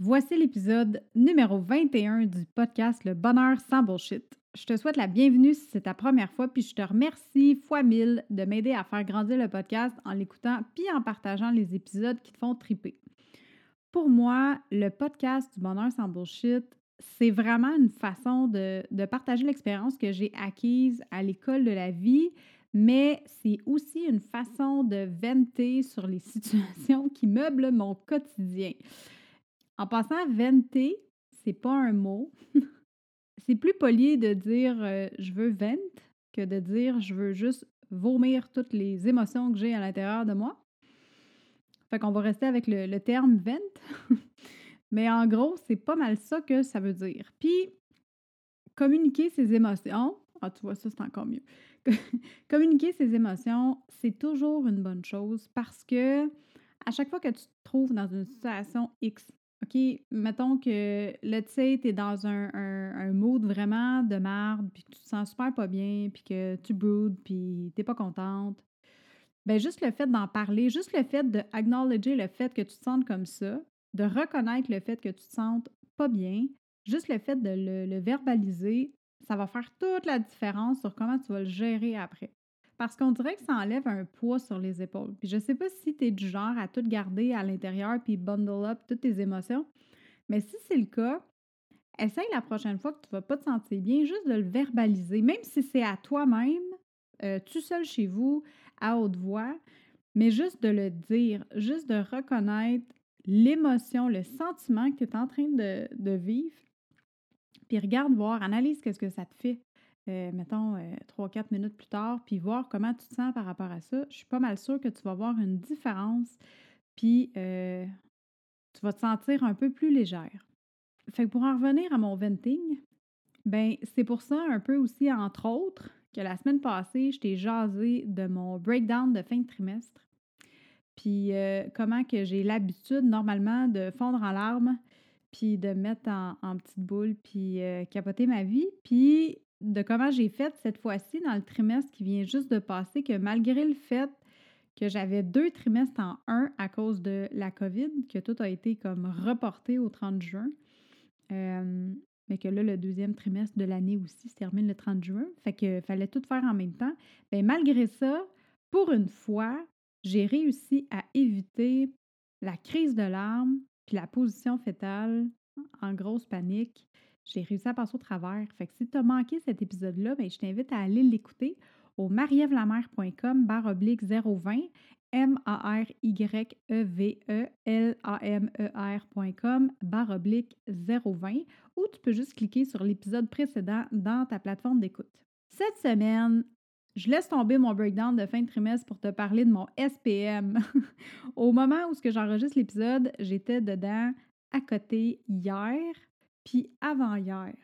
Voici l'épisode numéro 21 du podcast Le bonheur sans bullshit. Je te souhaite la bienvenue si c'est ta première fois, puis je te remercie fois mille de m'aider à faire grandir le podcast en l'écoutant puis en partageant les épisodes qui te font triper. Pour moi, le podcast du bonheur sans bullshit, c'est vraiment une façon de, de partager l'expérience que j'ai acquise à l'école de la vie, mais c'est aussi une façon de venter sur les situations qui meublent mon quotidien. En passant, venter, c'est pas un mot. c'est plus poli de dire euh, je veux vent que de dire je veux juste vomir toutes les émotions que j'ai à l'intérieur de moi. Fait qu'on va rester avec le, terme vent. Mais en gros, c'est pas mal ça que ça veut dire. Puis, communiquer ses émotions, ah, tu vois, ça, c'est encore mieux. communiquer ses émotions, c'est toujours une bonne chose parce que à chaque fois que tu te trouves dans une situation X, OK, mettons que là, tu sais, tu es dans un, un, mood vraiment de merde, puis que tu te sens super pas bien, puis que tu broodes, puis t'es pas contente. Ben juste le fait d'en parler, juste le fait de le fait que tu te sentes comme ça, de reconnaître le fait que tu te sentes pas bien, juste le fait de le verbaliser, ça va faire toute la différence sur comment tu vas le gérer après. Parce qu'on dirait que ça enlève un poids sur les épaules. Puis je sais pas si tu es du genre à tout garder à l'intérieur puis bundle up toutes tes émotions, mais si c'est le cas, essaye la prochaine fois que tu vas pas te sentir bien, juste de le verbaliser, même si c'est à toi-même, euh, tout seul chez vous, à haute voix, mais juste de le dire, juste de reconnaître l'émotion, le sentiment que tu es en train de, vivre, puis regarde voir, analyse qu'est-ce que ça te fait. Euh, mettons, euh, trois, quatre minutes plus tard, puis voir comment tu te sens par rapport à ça. Je suis pas mal sûre que tu vas voir une différence, puis euh, tu vas te sentir un peu plus légère. Fait que pour en revenir à mon venting, ben c'est pour ça un peu aussi, entre autres, que la semaine passée, je t'ai jasé de mon breakdown de fin de trimestre. Puis comment que j'ai l'habitude normalement de fondre en larmes, puis de mettre en, en petite boule, puis capoter ma vie. Puis de comment j'ai fait cette fois-ci dans le trimestre qui vient juste de passer, que malgré le fait que j'avais deux trimestres en un à cause de la COVID, que tout a été comme reporté au 30 juin, euh, mais que là, le deuxième trimestre de l'année aussi se termine le 30 juin, fait qu'il fallait tout faire en même temps. Bien, malgré ça, pour une fois, j'ai réussi à éviter la crise de larmes puis la position fétale en grosse panique j'ai réussi à passer au travers. Fait que si tu as manqué cet épisode-là, ben, je t'invite à aller l'écouter au marievlamer.com barre oblique 020 M-A-R-Y-E-V-E-L-A-M-E-R.com barre oblique 020 ou tu peux juste cliquer sur l'épisode précédent dans ta plateforme d'écoute. Cette semaine, je laisse tomber mon breakdown de fin de trimestre pour te parler de mon SPM. Au moment où j'enregistre l'épisode, j'étais dedans à côté hier puis avant-hier.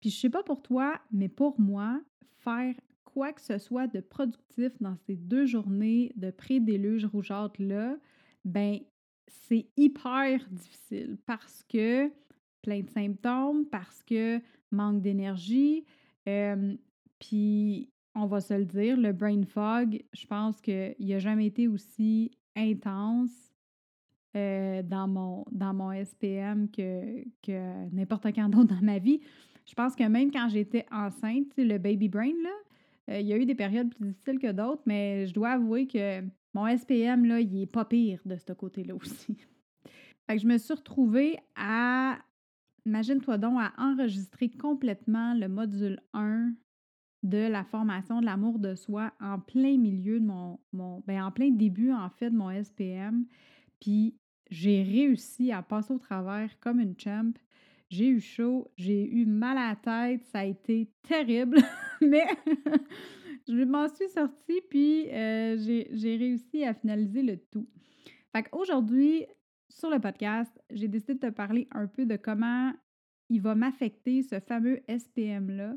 Puis je sais pas pour toi, mais pour moi, faire quoi que ce soit de productif dans ces deux journées de pré-déluge rougeâtre-là, ben c'est hyper difficile parce que plein de symptômes, parce que manque d'énergie, puis on va se le dire, le brain fog, je pense qu'il n'a jamais été aussi intense euh, dans, mon, dans mon SPM que, que n'importe quand d'autre dans ma vie. Je pense que même quand j'étais enceinte, le baby brain, là, euh, il y a eu des périodes plus difficiles que d'autres, mais je dois avouer que mon SPM, là, il est pas pire de ce côté-là aussi. fait que je me suis retrouvée à, imagine-toi donc, à enregistrer complètement le module 1 de la formation de l'amour de soi en plein milieu de mon, mon ben en plein début en fait de mon SPM. Puis j'ai réussi à passer au travers comme une champ. J'ai eu chaud, j'ai eu mal à la tête, ça a été terrible, mais je m'en suis sortie, puis j'ai réussi à finaliser le tout. Fait qu'aujourd'hui, sur le podcast, j'ai décidé de te parler un peu de comment il va m'affecter ce fameux SPM-là,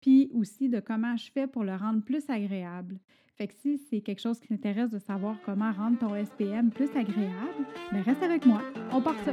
puis aussi de comment je fais pour le rendre plus agréable. Fait que si c'est quelque chose qui t'intéresse de savoir comment rendre ton SPM plus agréable, ben reste avec moi. On part ça.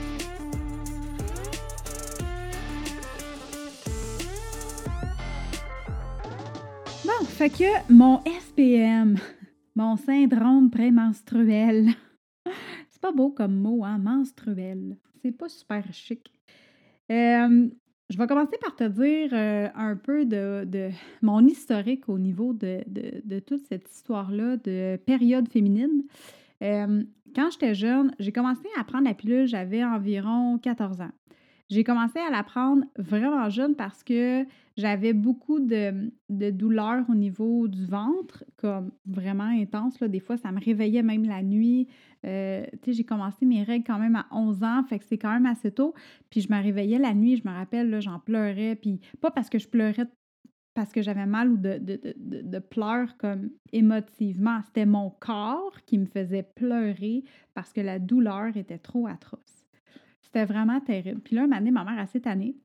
Fait que mon SPM, mon syndrome prémenstruel, c'est pas beau comme mot, hein, menstruel. C'est pas super chic. Euh, je vais commencer par te dire euh, un peu de, mon historique au niveau de, toute cette histoire-là de période féminine. Euh, quand j'étais jeune, j'ai commencé à prendre la pilule, j'avais environ 14 ans. J'ai commencé à la prendre vraiment jeune parce que j'avais beaucoup de, douleurs au niveau du ventre, comme vraiment intense. Des fois, ça me réveillait même la nuit. Euh, j'ai commencé mes règles quand même à 11 ans, fait que c'est quand même assez tôt. Puis je me réveillais la nuit, je me rappelle, j'en pleurais. Puis pas parce que je pleurais parce que j'avais mal ou de, de, pleurs comme émotivement. C'était mon corps qui me faisait pleurer parce que la douleur était trop atroce. C'était vraiment terrible. Puis là, un moment donné, ma mère a cette année.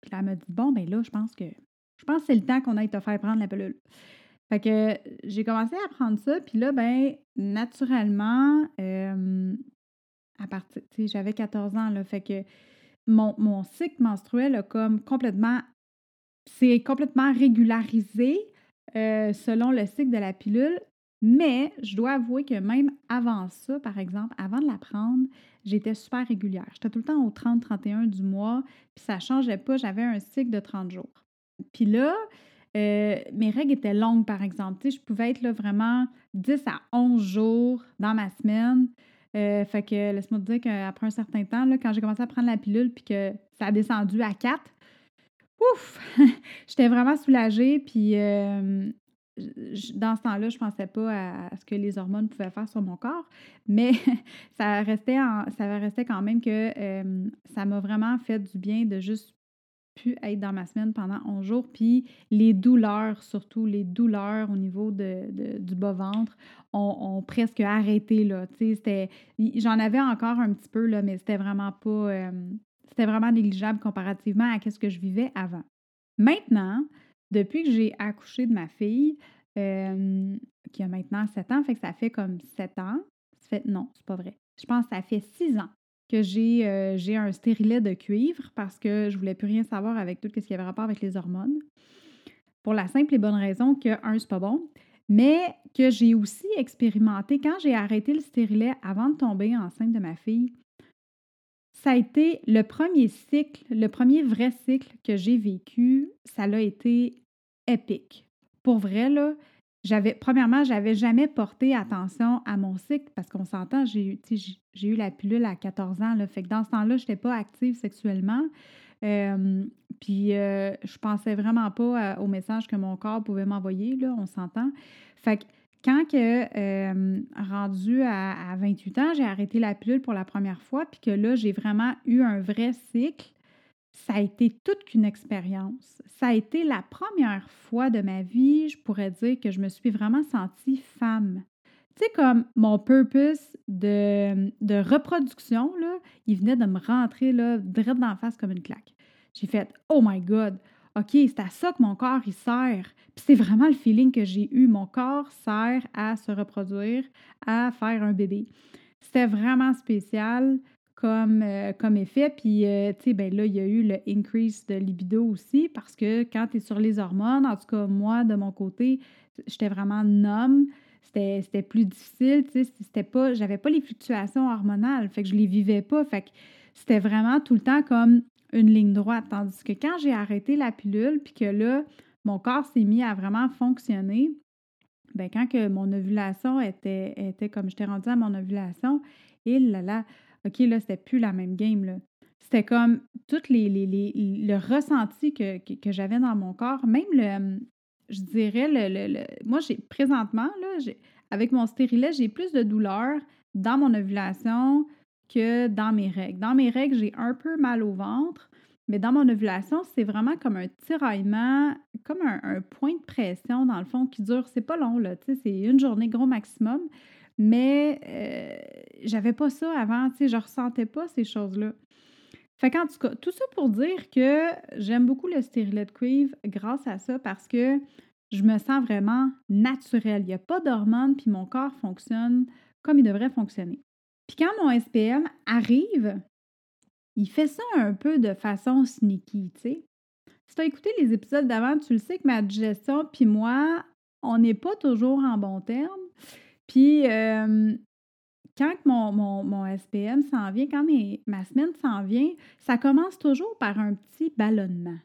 Puis elle m'a dit Bon, ben là, je pense que je pense c'est le temps qu'on aille te faire prendre la pilule. Fait que j'ai commencé à prendre ça, puis là, ben, naturellement, euh, à partir, tu sais, j'avais 14 ans, là, fait que mon, mon cycle menstruel a comme complètement, c'est complètement régularisé euh, selon le cycle de la pilule, mais je dois avouer que même avant ça, par exemple, avant de la prendre, j'étais super régulière. J'étais tout le temps au 30-31 du mois, puis ça ne changeait pas. J'avais un cycle de 30 jours. Puis là, euh, mes règles étaient longues, par exemple. Je pouvais être là vraiment 10 à 11 jours dans ma semaine. Euh, fait que laisse-moi te dire qu'après un certain temps, là, quand j'ai commencé à prendre la pilule puis que ça a descendu à 4, ouf! J'étais vraiment soulagée. Puis euh, dans ce temps-là, je ne pensais pas à, ce que les hormones pouvaient faire sur mon corps, mais ça restait, ça restait quand même que euh, ça m'a vraiment fait du bien de juste pu être dans ma semaine pendant 11 jours. Puis les douleurs, surtout les douleurs au niveau de, du bas-ventre, ont, presque arrêté. J'en avais encore un petit peu, là, mais c'était vraiment pas. Euh, c'était vraiment négligeable comparativement à ce que je vivais avant. Maintenant, depuis que j'ai accouché de ma fille, qui a maintenant 7 ans, fait que ça fait comme 7 ans. Ça fait, non, c'est pas vrai. Je pense que ça fait 6 ans que j'ai un stérilet de cuivre parce que je voulais plus rien savoir avec tout ce qui avait rapport avec les hormones. Pour la simple et bonne raison que, un, c'est pas bon, mais que j'ai aussi expérimenté quand j'ai arrêté le stérilet avant de tomber enceinte de ma fille. Ça a été le premier cycle, le premier vrai cycle que j'ai vécu. Ça l'a été épique. Pour vrai, là, j'avais, premièrement, j'avais jamais porté attention à mon cycle parce qu'on s'entend, j'ai, j'ai eu la pilule à 14 ans, fait que dans ce temps-là, je n'étais pas active sexuellement. puis euh, je pensais vraiment pas au message que mon corps pouvait m'envoyer, là, on s'entend. Fait que quand que, rendu à, à, 28 ans, j'ai arrêté la pilule pour la première fois, puis que là, j'ai vraiment eu un vrai cycle, ça a été toute qu'une expérience. Ça a été la première fois de ma vie, je pourrais dire, que je me suis vraiment sentie femme. Tu sais, comme mon purpose de, de reproduction, là, il venait de me rentrer là, direct dans la face comme une claque. J'ai fait Oh my God! OK, c'est à ça que mon corps il sert. Puis c'est vraiment le feeling que j'ai eu. Mon corps sert à se reproduire, à faire un bébé. C'était vraiment spécial comme, euh, comme effet. Puis, euh, tu sais, ben là, il y a eu le increase de libido aussi parce que quand tu es sur les hormones, en tout cas, moi, de mon côté, j'étais vraiment numb. C'était plus difficile, tu sais, pas, j'avais pas les fluctuations hormonales, fait que je les vivais pas, fait que c'était vraiment tout le temps comme une ligne droite. Tandis que quand j'ai arrêté la pilule, puis que là, mon corps s'est mis à vraiment fonctionner, ben quand que mon ovulation était, était comme j'étais rendue à mon ovulation, et là là, OK, là, c'était plus la même game. Là. C'était comme tout les, les, les, le ressenti que, que, j'avais dans mon corps, même le, je dirais, le, le, moi, j'ai présentement, là, avec mon stérilet, j'ai plus de douleur dans mon ovulation que dans mes règles. Dans mes règles, j'ai un peu mal au ventre, mais dans mon ovulation, c'est vraiment comme un tiraillement, comme un, point de pression, dans le fond, qui dure, c'est pas long, là, tu sais, c'est une journée gros maximum, mais euh, j'avais pas ça avant, tu sais, je ressentais pas ces choses-là. Fait qu'en tout cas, tout ça pour dire que j'aime beaucoup le stérilet de grâce à ça parce que je me sens vraiment naturelle. Il n'y a pas d'hormones, puis mon corps fonctionne comme il devrait fonctionner. Puis quand mon SPM arrive, il fait ça un peu de façon sneaky, tu sais. Si tu as écouté les épisodes d'avant, tu le sais que ma digestion puis moi, on n'est pas toujours en bon terme. Puis quand mon, mon, SPM s'en vient, quand ma semaine s'en vient, ça commence toujours par un petit ballonnement.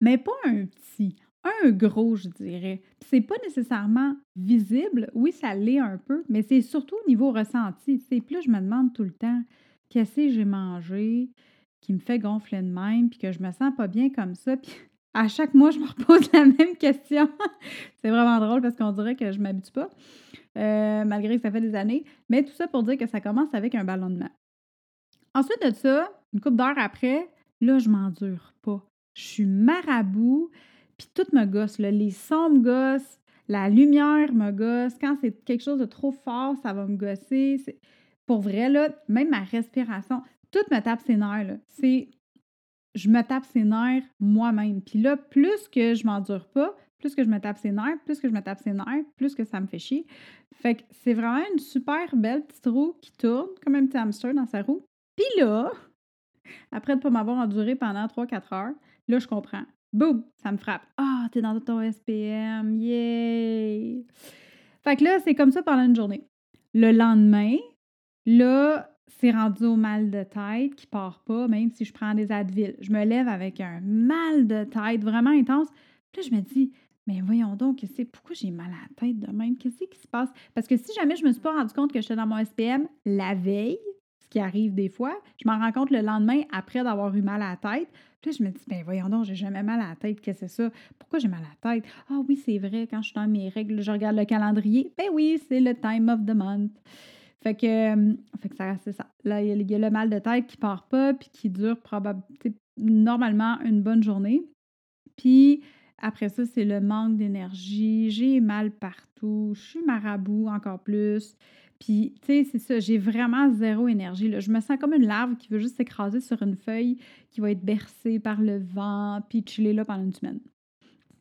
Mais pas un petit, un gros, je dirais. C'est pas nécessairement visible. Oui, ça l'est un peu, mais c'est surtout au niveau ressenti. C'est plus, je me demande tout le temps qu'est-ce que j'ai mangé qui me fait gonfler de même, puis que je me sens pas bien comme ça. Puis à chaque mois, je me repose la même question. c'est vraiment drôle parce qu'on dirait que je m'habitue pas, euh, malgré que ça fait des années. Mais tout ça pour dire que ça commence avec un ballonnement. Ensuite de ça, une couple d'heures après, là, je m'endure pas. Je suis marabout, puis tout me gosse. Les sons me gossent, la lumière me gosse. Quand c'est quelque chose de trop fort, ça va me gosser. Pour vrai, là, même ma respiration, tout me tape ses nerfs. C'est je me tape ses nerfs moi-même. Puis là, plus que je m'endure pas, plus que je me tape ses nerfs, plus que je me tape ses nerfs, plus que ça me fait chier. Fait que c'est vraiment une super belle petite roue qui tourne comme un petit hamster dans sa roue. Puis là, après de ne pas m'avoir enduré pendant 3-4 heures, là, je comprends. Boum! Ça me frappe. Ah, t'es dans ton SPM. Yay! Fait que là, c'est comme ça pendant une journée. Le lendemain, là, c'est rendu au mal de tête qui part pas, même si je prends des Advil. Je me lève avec un mal de tête vraiment intense. Puis là, je me dis, mais voyons donc, pourquoi j'ai mal à la tête de même? Qu'est-ce qui se passe? Parce que si jamais je me suis pas rendu compte que j'étais dans mon SPM la veille, ce qui arrive des fois, je m'en rends compte le lendemain après d'avoir eu mal à la tête. Puis là, je me dis, ben voyons donc, j'ai jamais mal à la tête. Qu'est-ce que c'est ça? Pourquoi j'ai mal à la tête? Ah oui, c'est vrai, quand je suis dans mes règles, je regarde le calendrier. Ben oui, c'est le time of the month. Fait que, euh, fait que ça, c'est ça. Là, il y, a le mal de tête qui part pas, puis qui dure probablement, normalement une bonne journée. Puis après ça, c'est le manque d'énergie. J'ai mal partout. Je suis marabout encore plus. Puis, tu sais, c'est ça, j'ai vraiment zéro énergie. Là. Je me sens comme une larve qui veut juste s'écraser sur une feuille qui va être bercée par le vent, puis chiller là pendant une semaine.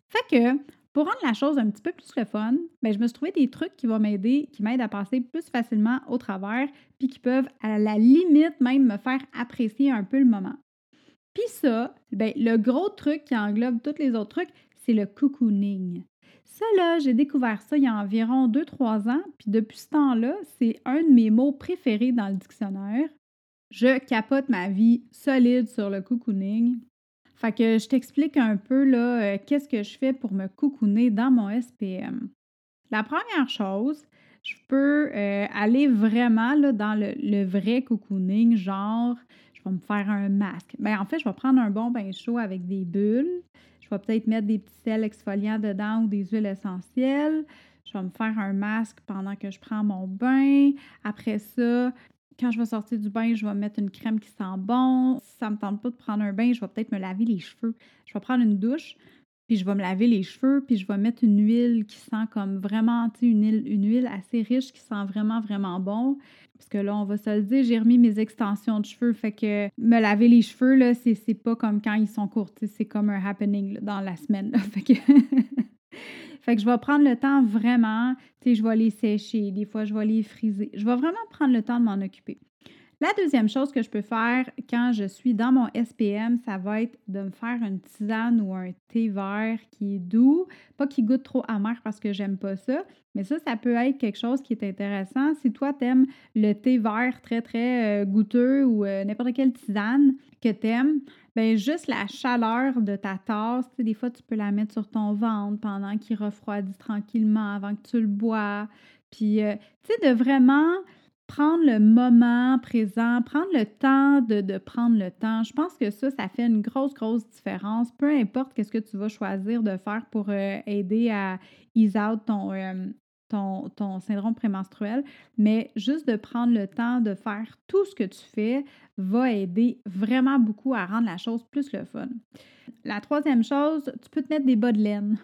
Fait que, pour rendre la chose un petit peu plus le fun, bien, je me suis trouvé des trucs qui vont m'aider, qui m'aident à passer plus facilement au travers, puis qui peuvent, à la limite, même me faire apprécier un peu le moment. Puis ça, bien, le gros truc qui englobe tous les autres trucs, c'est le cocooning. Ça, là, j'ai découvert ça il y a environ 2-3 ans, puis depuis ce temps-là, c'est un de mes mots préférés dans le dictionnaire. Je capote ma vie solide sur le cocooning. Fait que je t'explique un peu là, euh, qu'est-ce que je fais pour me cocooner dans mon SPM. La première chose, je peux euh, aller vraiment là, dans le, vrai cocooning, genre, je vais me faire un masque. Bien, en fait, je vais prendre un bon bain chaud avec des bulles. Je vais peut-être mettre des petits sels exfoliants dedans ou des huiles essentielles. Je vais me faire un masque pendant que je prends mon bain. Après ça, quand je vais sortir du bain, je vais mettre une crème qui sent bon. Si ça ne me tente pas de prendre un bain, je vais peut-être me laver les cheveux. Je vais prendre une douche, puis je vais me laver les cheveux, puis je vais mettre une huile qui sent comme vraiment, tu sais, une huile, une huile assez riche qui sent vraiment, vraiment bon. Parce que là, on va se le dire, j'ai remis mes extensions de cheveux, fait que me laver les cheveux, là, c'est, pas comme quand ils sont courts, c'est comme un happening dans la semaine. Fait que Fait que je vais prendre le temps vraiment, tu sais, je vais les sécher, des fois je vais les friser. Je vais vraiment prendre le temps de m'en occuper. La deuxième chose que je peux faire quand je suis dans mon SPM, ça va être de me faire une tisane ou un thé vert qui est doux, pas qui goûte trop amer parce que j'aime pas ça, mais ça, ça peut être quelque chose qui est intéressant. Si toi, t'aimes le thé vert très, très euh, goûteux ou euh, n'importe quelle tisane que t'aimes, bien, juste la chaleur de ta tasse, des fois, tu peux la mettre sur ton ventre pendant qu'il refroidit tranquillement avant que tu le bois. Puis, euh, tu sais, de vraiment prendre le moment présent, prendre le temps de, prendre le temps. Je pense que ça, ça fait une grosse, grosse différence. Peu importe qu'est-ce que tu vas choisir de faire pour euh, aider à ease out ton, euh, ton, ton syndrome prémenstruel, mais juste de prendre le temps de faire tout ce que tu fais va aider vraiment beaucoup à rendre la chose plus le fun. La troisième chose, tu peux te mettre des bas de laine.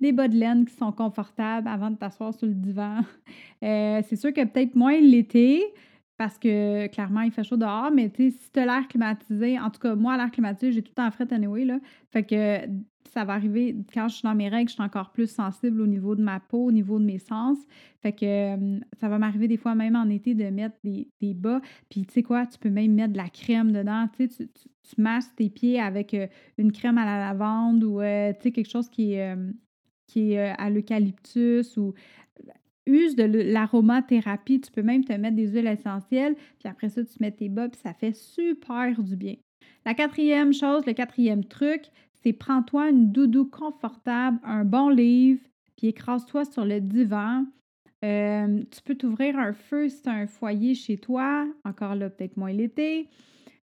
Des bas de laine qui sont confortables avant de t'asseoir sur le divan. Euh, c'est sûr que peut-être moins l'été, parce que clairement, il fait chaud dehors, mais si tu as l'air climatisé, en tout cas, moi, l'air climatisé, j'ai tout le temps fret anyway, là. Fait que ça va arriver quand je suis dans mes règles, je suis encore plus sensible au niveau de ma peau, au niveau de mes sens. Fait que ça va m'arriver des fois, même en été, de mettre des, bas. Puis tu sais quoi, tu peux même mettre de la crème dedans. Tu tu, masses tes pieds avec une crème à la lavande ou sais, quelque chose qui est, qui est à l'eucalyptus ou use de l'aromathérapie. Tu peux même te mettre des huiles essentielles, puis après ça, tu mets tes bas, puis ça fait super du bien. La quatrième chose, le quatrième truc, c'est prends-toi une doudou confortable, un bon livre, puis écrase-toi sur le divan. Euh, tu peux t'ouvrir un feu si tu as un foyer chez toi, encore là, peut-être moins l'été.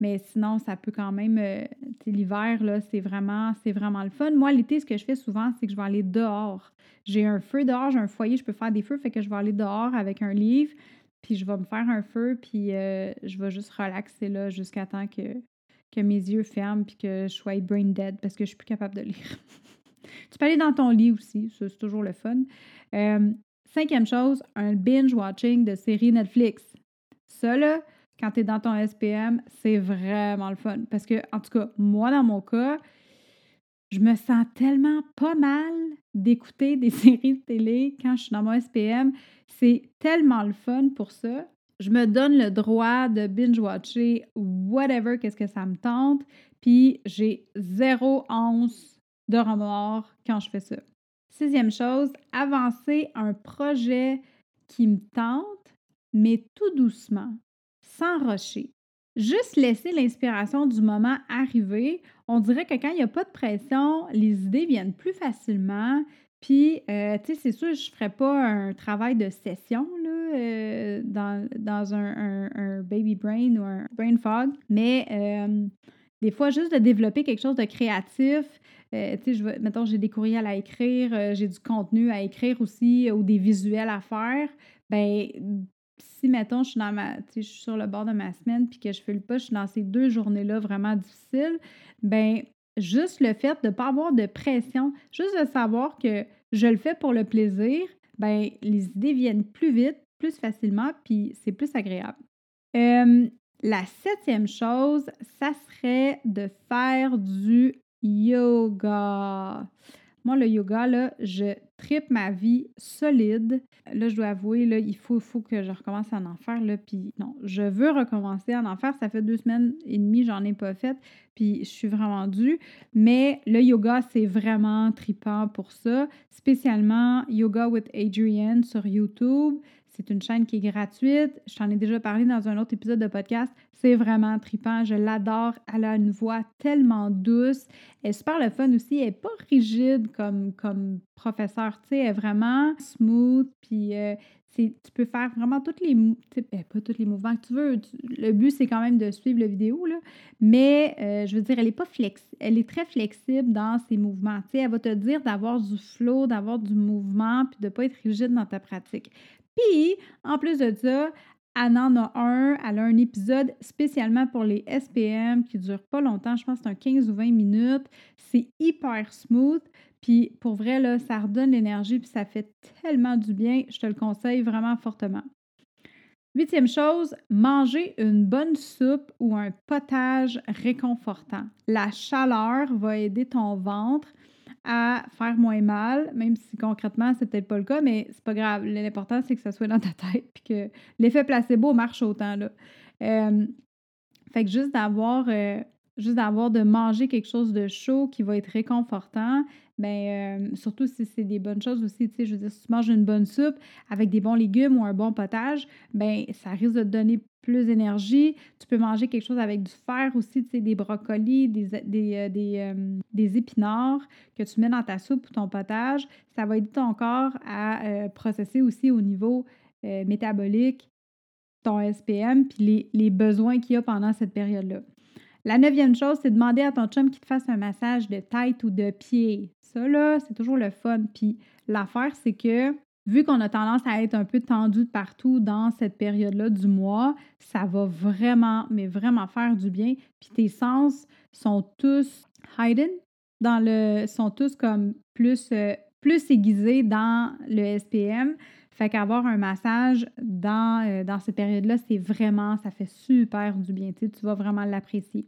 Mais sinon, ça peut quand même. Euh, l'hiver, là, c'est vraiment, c'est vraiment le fun. Moi, l'été, ce que je fais souvent, c'est que je vais aller dehors. J'ai un feu dehors, j'ai un foyer, je peux faire des feux, fait que je vais aller dehors avec un livre, puis je vais me faire un feu, puis euh, je vais juste relaxer là jusqu'à temps que, que mes yeux ferment, puis que je sois brain dead parce que je suis plus capable de lire. tu peux aller dans ton lit aussi, c'est toujours le fun. Euh, cinquième chose, un binge watching de séries Netflix. Ça, là, quand tu es dans ton SPM, c'est vraiment le fun. Parce que, en tout cas, moi, dans mon cas, je me sens tellement pas mal d'écouter des séries de télé quand je suis dans mon SPM. C'est tellement le fun pour ça. Je me donne le droit de binge-watcher whatever, qu'est-ce que ça me tente. Puis j'ai zéro once de remords quand je fais ça. Sixième chose, avancer un projet qui me tente, mais tout doucement sans rocher. Juste laisser l'inspiration du moment arriver. On dirait que quand il n'y a pas de pression, les idées viennent plus facilement. Puis, euh, tu sais, c'est sûr, je ne ferais pas un travail de session là, euh, dans, un, baby brain ou un brain fog, mais euh, des fois, juste de développer quelque chose de créatif. tu sais, je mettons, j'ai des courriels à écrire, j'ai du contenu à écrire aussi ou des visuels à faire. Ben, si, mettons, je suis, dans ma, je suis sur le bord de ma semaine puis que je fais le pas, je suis dans ces deux journées-là vraiment difficiles, ben juste le fait de ne pas avoir de pression, juste de savoir que je le fais pour le plaisir, ben les idées viennent plus vite, plus facilement, puis c'est plus agréable. la septième chose, ça serait de faire du yoga. Moi, le yoga, je tripe ma vie solide. Là, je dois avouer, là, il faut, faut que je recommence à en faire. Là, puis non, je veux recommencer à en faire. Ça fait deux semaines et demie, j'en ai pas fait. Puis je suis vraiment due. Mais le yoga, c'est vraiment tripant pour ça. Spécialement Yoga with Adrienne sur YouTube. C'est une chaîne qui est gratuite. Je t'en ai déjà parlé dans un autre épisode de podcast. C'est vraiment tripant. Je l'adore. Elle a une voix tellement douce. Elle est super le fun aussi. Elle n'est pas rigide comme, comme professeur. Tu sais, elle est vraiment smooth. Puis euh, tu peux faire vraiment toutes les ben, pas tous les mouvements que tu veux. le but, c'est quand même de suivre la vidéo, là. mais euh, je veux dire, elle est pas flex, elle est très flexible dans ses mouvements. Tu sais, elle va te dire d'avoir du flow, d'avoir du mouvement, puis de ne pas être rigide dans ta pratique. Puis, en plus de ça, elle en a un, elle a un épisode spécialement pour les SPM qui dure pas longtemps, je pense que c'est un 15 ou 20 minutes. C'est hyper smooth. Puis pour vrai, ça redonne l'énergie, puis ça fait tellement du bien. Je te le conseille vraiment fortement. Huitième chose, manger une bonne soupe ou un potage réconfortant. La chaleur va aider ton ventre à faire moins mal, même si concrètement, c'est peut-être pas le cas, mais c'est pas grave. L'important, c'est que ça soit dans ta tête puis que l'effet placebo marche autant. Là. Euh, fait que juste d'avoir euh, juste d'avoir de manger quelque chose de chaud qui va être réconfortant, bien, euh, surtout si c'est des bonnes choses aussi, tu sais, je veux dire, si tu manges une bonne soupe avec des bons légumes ou un bon potage, bien, ça risque de te donner plus d'énergie. Tu peux manger quelque chose avec du fer aussi, tu des brocolis, des, euh, euh, des, épinards que tu mets dans ta soupe ou ton potage. Ça va aider ton corps à processer aussi au niveau métabolique ton SPM puis les, les besoins qu'il y a pendant cette période-là. La neuvième chose, c'est demander à ton chum qu'il te fasse un massage de tête ou de pied. Ça, là, c'est toujours le fun. Puis l'affaire, c'est que vu qu'on a tendance à être un peu tendu de partout dans cette période-là du mois, ça va vraiment, mais vraiment faire du bien. Puis tes sens sont tous hidden, dans le, sont tous comme plus, euh, plus aiguisés dans le SPM. Fait qu'avoir un massage dans, euh, dans cette période-là, c'est vraiment, ça fait super du bien. Tu, tu vas vraiment l'apprécier.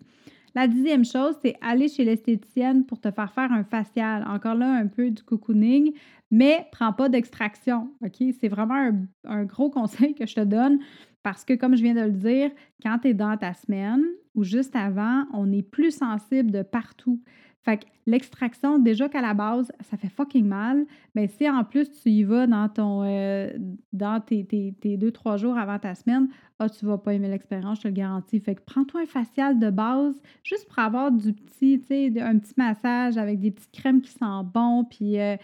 La dixième chose, c'est aller chez l'esthéticienne pour te faire faire un facial. Encore là, un peu du cocooning, mais prends pas d'extraction. OK? C'est vraiment un, gros conseil que je te donne parce que, comme je viens de le dire, quand tu es dans ta semaine ou juste avant, on est plus sensible de partout. Fait que l'extraction, déjà qu'à la base, ça fait fucking mal, mais si en plus tu y vas dans ton euh, dans tes, deux, trois jours avant ta semaine, ah, tu vas pas aimer l'expérience, je te le garantis. Fait que prends-toi un facial de base, juste pour avoir du petit, tu sais, un petit massage avec des petites crèmes qui sentent bon, puis euh,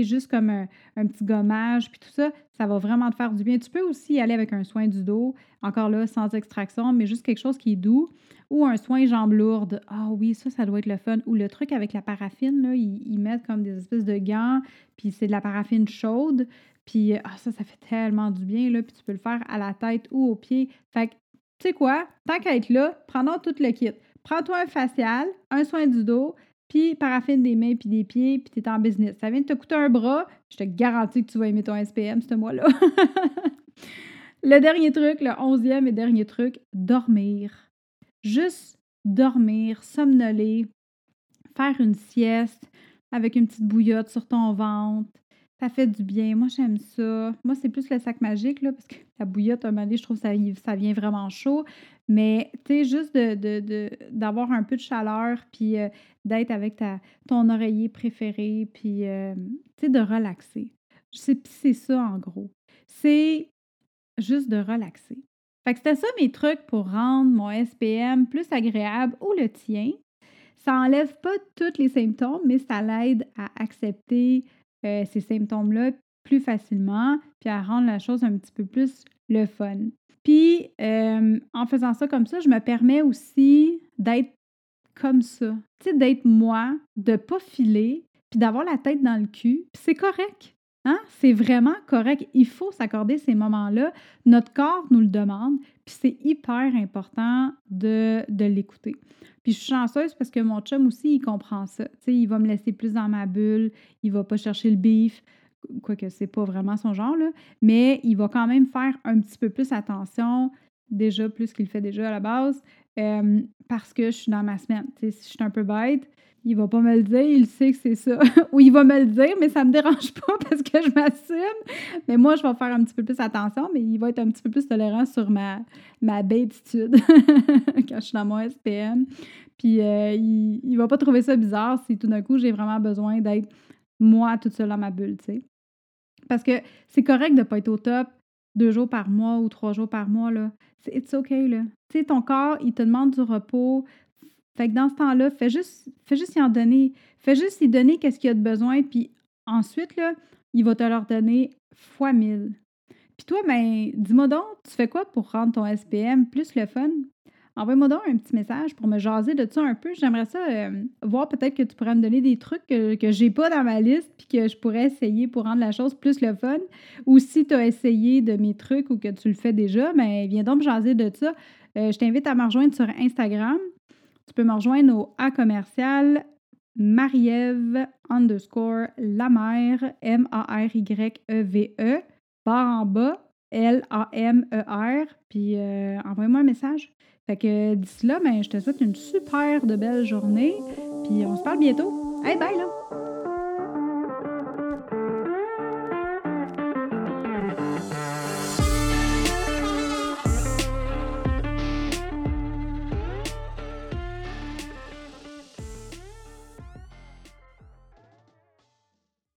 juste comme un, petit gommage, puis tout ça, ça va vraiment te faire du bien. Tu peux aussi aller avec un soin du dos, encore là, sans extraction, mais juste quelque chose qui est doux, ou un soin jambes lourdes. Ah oui, ça, ça doit être le fun. Ou le truc avec la paraffine, là, ils, mettent comme des espèces de gants, puis c'est de la paraffine chaude, puis ah, ça, ça fait tellement du bien, là, puis tu peux le faire à la tête ou au pied. Fait que, tu sais quoi, tant qu'à être là, prenons tout le kit. Prends-toi un facial, un soin du dos, puis paraffine des mains puis des pieds, puis tu es en business. Ça vient de te coûter un bras, je te garantis que tu vas aimer ton SPM ce mois-là. le dernier truc, le onzième et dernier truc, dormir. Juste dormir, somnoler, faire une sieste avec une petite bouillotte sur ton ventre. Ça fait du bien. Moi, j'aime ça. Moi, c'est plus le sac magique, là, parce que la bouillotte, à un moment donné, je trouve que ça, ça vient vraiment chaud. Mais, tu sais, juste d'avoir de, un peu de chaleur, puis euh, d'être avec ta, ton oreiller préféré, puis, euh, tu sais, de relaxer. C'est ça, en gros. C'est juste de relaxer. Fait que c'était ça mes trucs pour rendre mon SPM plus agréable ou le tien. Ça enlève pas tous les symptômes, mais ça l'aide à accepter euh, ces symptômes-là plus facilement, puis à rendre la chose un petit peu plus le fun. Puis euh, en faisant ça comme ça, je me permets aussi d'être comme ça, tu sais, d'être moi, de pas filer, puis d'avoir la tête dans le cul, puis c'est correct. Hein? C'est vraiment correct. Il faut s'accorder ces moments-là. Notre corps nous le demande, puis c'est hyper important de, de l'écouter. Puis je suis chanceuse parce que mon chum aussi, il comprend ça. Tu sais, il va me laisser plus dans ma bulle, il va pas chercher le beef, quoique c'est pas vraiment son genre, là, mais il va quand même faire un petit peu plus attention, déjà plus qu'il fait déjà à la base, euh, parce que je suis dans ma semaine. Tu sais, si je suis un peu bête, il va pas me le dire, il sait que c'est ça. Ou il va me le dire, mais ça me dérange pas parce que je m'assume. Mais moi, je vais faire un petit peu plus attention, mais il va être un petit peu plus tolérant sur ma, ma bêtitude quand je suis dans mon SPM. Puis euh, il, il va pas trouver ça bizarre si tout d'un coup, j'ai vraiment besoin d'être moi toute seule dans ma bulle, tu sais. Parce que c'est correct de pas être au top deux jours par mois ou trois jours par mois, là. C'est it's okay, là. Tu sais, ton corps, il te demande du repos, fait que dans ce temps-là, fais juste, fais juste y en donner. Fais juste y donner qu'est-ce qu'il y a de besoin, puis ensuite, là, il va te leur donner fois mille. Puis toi, ben, dis-moi donc, tu fais quoi pour rendre ton SPM plus le fun? Envoie-moi donc un petit message pour me jaser de ça un peu. J'aimerais ça euh, voir peut-être que tu pourrais me donner des trucs que, que j'ai pas dans ma liste puis que je pourrais essayer pour rendre la chose plus le fun. Ou si tu as essayé de mes trucs ou que tu le fais déjà, ben viens donc me jaser de ça. Euh, je t'invite à me rejoindre sur Instagram. Tu peux me rejoindre au A commercial Marie-Ève underscore la M-A-R-Y-E-V-E, e, barre en bas, L-A-M-E-R, puis euh, envoie-moi un message. Fait que d'ici là, ben, je te souhaite une super de belle journée, puis on se parle bientôt. Hey, bye là!